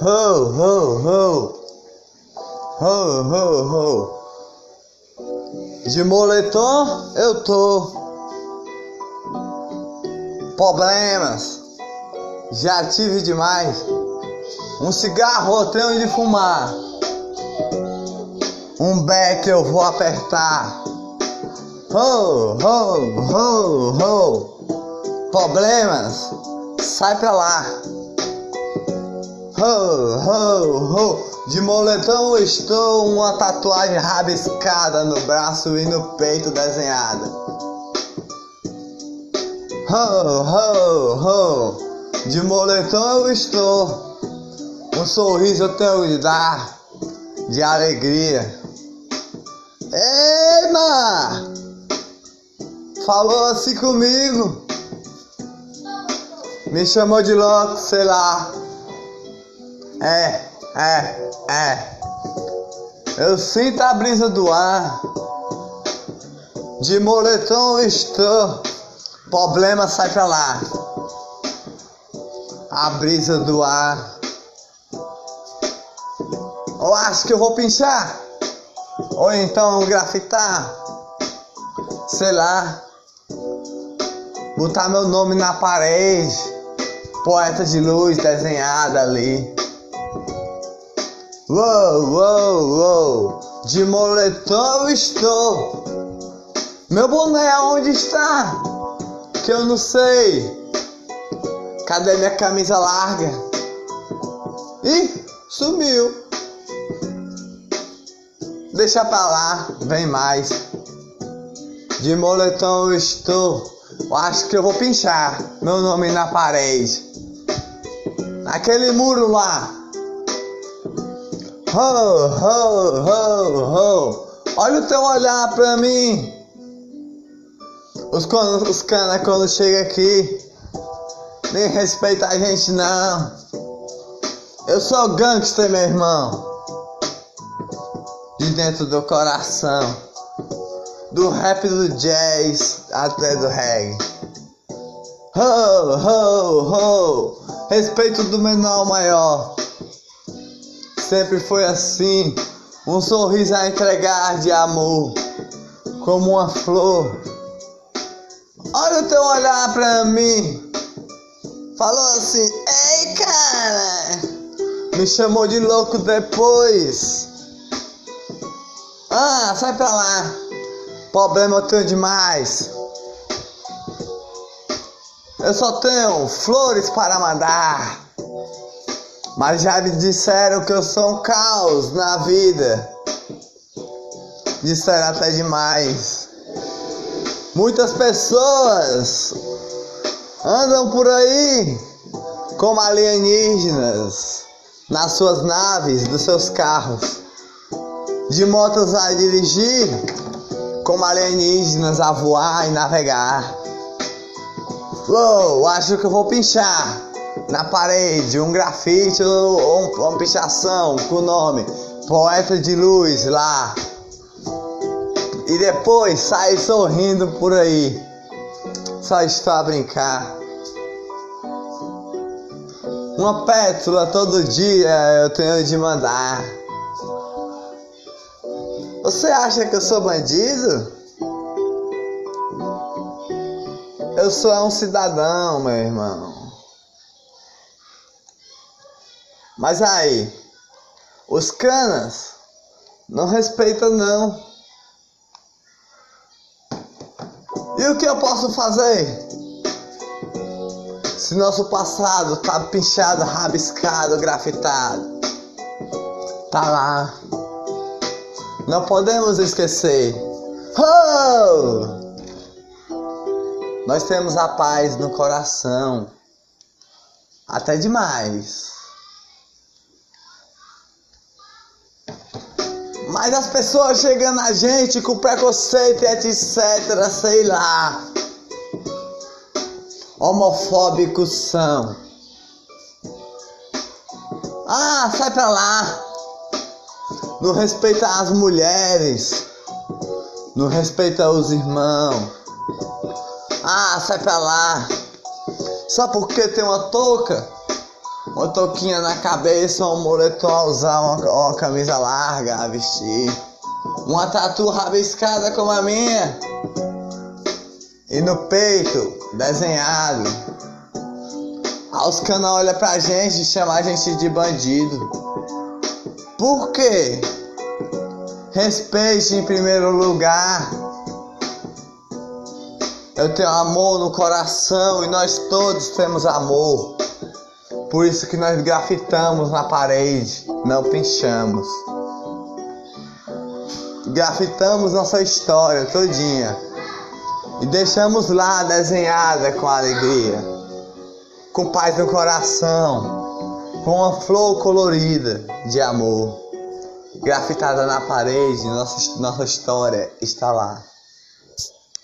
Ho, ho, ho. Ho, ho, ho. De moletom eu tô. Problemas. Já tive demais. Um cigarro eu tenho de fumar. Um beck eu vou apertar. Ho, ho, ho, ho. Problemas. Sai pra lá. Ho, ho, ho. De moletom estou, uma tatuagem rabiscada no braço e no peito desenhada. Ho, ho, ho. De moletom eu estou, um sorriso eu tenho de dar, de alegria. Ei, ma! Falou assim comigo. Me chamou de louco, sei lá. É, é, é. Eu sinto a brisa do ar. De moletom estou. Problema sai pra lá. A brisa do ar. Eu acho que eu vou pinchar. Ou então grafitar. Sei lá. Botar meu nome na parede. Poeta de luz desenhada ali. Uou, uou, uou, de moletom estou. Meu boné onde está? Que eu não sei. Cadê minha camisa larga? Ih, sumiu. Deixa pra lá, vem mais. De moletom estou. Acho que eu vou pinchar meu nome na parede. Naquele muro lá. Ho, ho, ho, ho. Olha o teu olhar pra mim. Os, os canas quando chega aqui nem respeita a gente não. Eu sou gangster, meu irmão. De dentro do coração. Do rap do jazz até do reggae. Ho, ho, ho. Respeito do menor maior. Sempre foi assim. Um sorriso a entregar de amor. Como uma flor. Olha o teu olhar pra mim. Falou assim: Ei, cara. Me chamou de louco depois. Ah, sai pra lá. Problema eu tenho demais. Eu só tenho flores para mandar. Mas já me disseram que eu sou um caos na vida. Disseram até demais. Muitas pessoas andam por aí como alienígenas nas suas naves, dos seus carros. De motos a dirigir, como alienígenas a voar e navegar. Uou, acho que eu vou pinchar na parede um grafite ou uma pichação com o nome Poeta de Luz lá. E depois sai sorrindo por aí. Só está a brincar. Uma pétula todo dia eu tenho de mandar. Você acha que eu sou bandido? Eu sou um cidadão, meu irmão. Mas aí, os canas não respeitam não. E o que eu posso fazer? Se nosso passado tá pinchado, rabiscado, grafitado, tá lá. Não podemos esquecer. Oh! Nós temos a paz no coração. Até demais. Mas as pessoas chegando a gente com preconceito etc, sei lá. Homofóbicos são. Ah, sai pra lá. Não respeita as mulheres. Não respeita os irmãos. Ah, sai pra lá. Só porque tem uma touca, uma touquinha na cabeça, um moletom a usar, uma, uma camisa larga a vestir, uma tatu rabiscada como a minha, e no peito desenhado. Aí os cana olham pra gente e chamam a gente de bandido. Por quê? Respeite em primeiro lugar. Eu tenho amor no coração e nós todos temos amor. Por isso que nós grafitamos na parede, não pinchamos. Grafitamos nossa história todinha e deixamos lá desenhada com alegria, com paz no coração, com uma flor colorida de amor. Grafitada na parede, nossa, nossa história está lá.